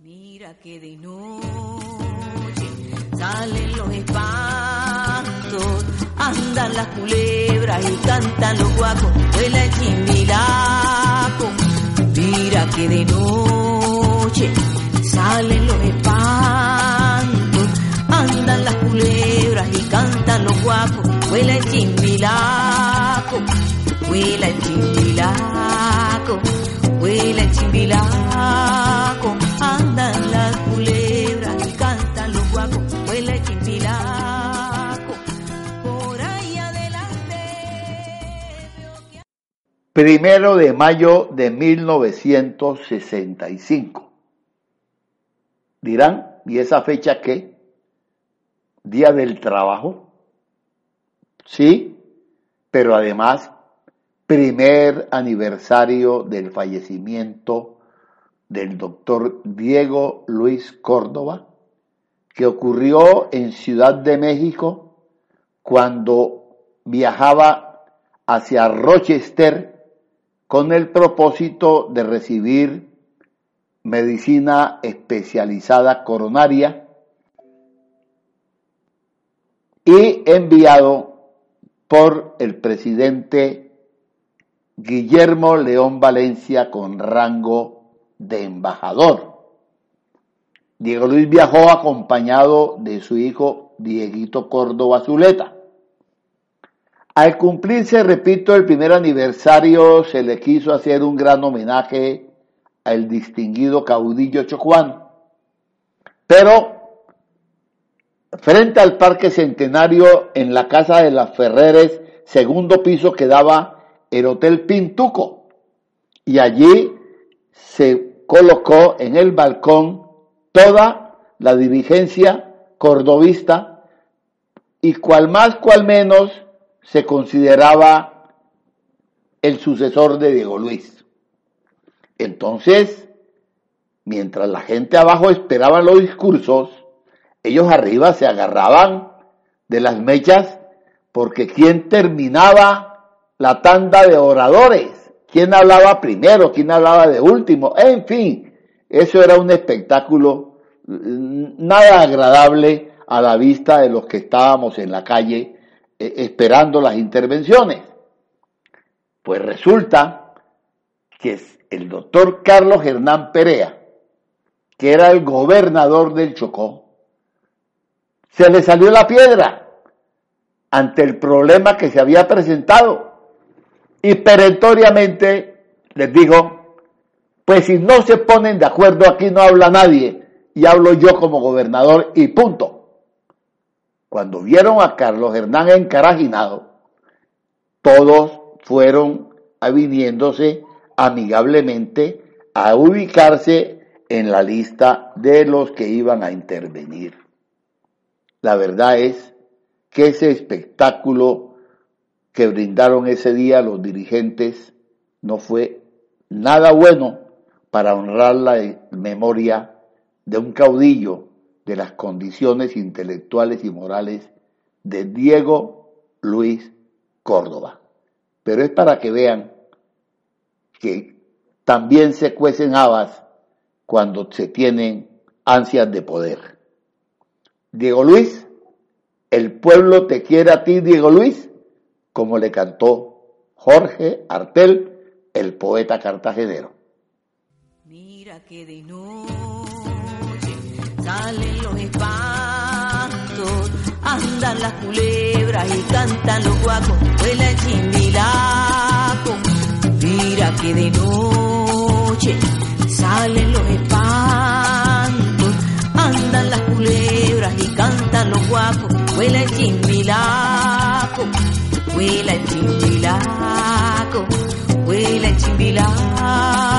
Mira que de noche salen los espantos, andan las culebras y cantan los guacos, vuela el chimbilaco. Mira que de noche salen los espantos, andan las culebras y cantan los guapos, vuela el chimbilaco, vuela el chimbilaco, vuela el chimbilaco, Primero de mayo de 1965. Dirán, ¿y esa fecha qué? Día del trabajo. Sí, pero además, primer aniversario del fallecimiento del doctor Diego Luis Córdoba, que ocurrió en Ciudad de México cuando viajaba hacia Rochester con el propósito de recibir medicina especializada coronaria y enviado por el presidente Guillermo León Valencia con rango de embajador. Diego Luis viajó acompañado de su hijo Dieguito Córdoba Zuleta. Al cumplirse, repito, el primer aniversario, se le quiso hacer un gran homenaje al distinguido caudillo chocuán. Pero frente al Parque Centenario, en la Casa de las Ferreres, segundo piso, quedaba el Hotel Pintuco. Y allí se colocó en el balcón toda la dirigencia cordobista y cual más, cual menos, se consideraba el sucesor de Diego Luis. Entonces, mientras la gente abajo esperaba los discursos, ellos arriba se agarraban de las mechas porque quién terminaba la tanda de oradores, quién hablaba primero, quién hablaba de último, en fin, eso era un espectáculo nada agradable a la vista de los que estábamos en la calle eh, esperando las intervenciones. Pues resulta que el doctor Carlos Hernán Perea, que era el gobernador del Chocó, se le salió la piedra ante el problema que se había presentado y perentoriamente les dijo, pues si no se ponen de acuerdo aquí no habla nadie y hablo yo como gobernador y punto. Cuando vieron a Carlos Hernán encarajinado, todos fueron aviniéndose amigablemente a ubicarse en la lista de los que iban a intervenir. La verdad es que ese espectáculo que brindaron ese día los dirigentes no fue nada bueno para honrar la memoria de un caudillo de las condiciones intelectuales y morales de Diego Luis Córdoba. Pero es para que vean que también se cuecen habas cuando se tienen ansias de poder. Diego Luis, el pueblo te quiere a ti, Diego Luis, como le cantó Jorge Artel, el poeta cartagenero. Mira que de salen los espantos, andan las culebras y cantan los guacos, vuela el chimbilaco. Mira que de noche salen los espantos, andan las culebras y cantan los guapos, vuela el chimbilaco, vuela el chimbilaco, vuela el chimbilaco.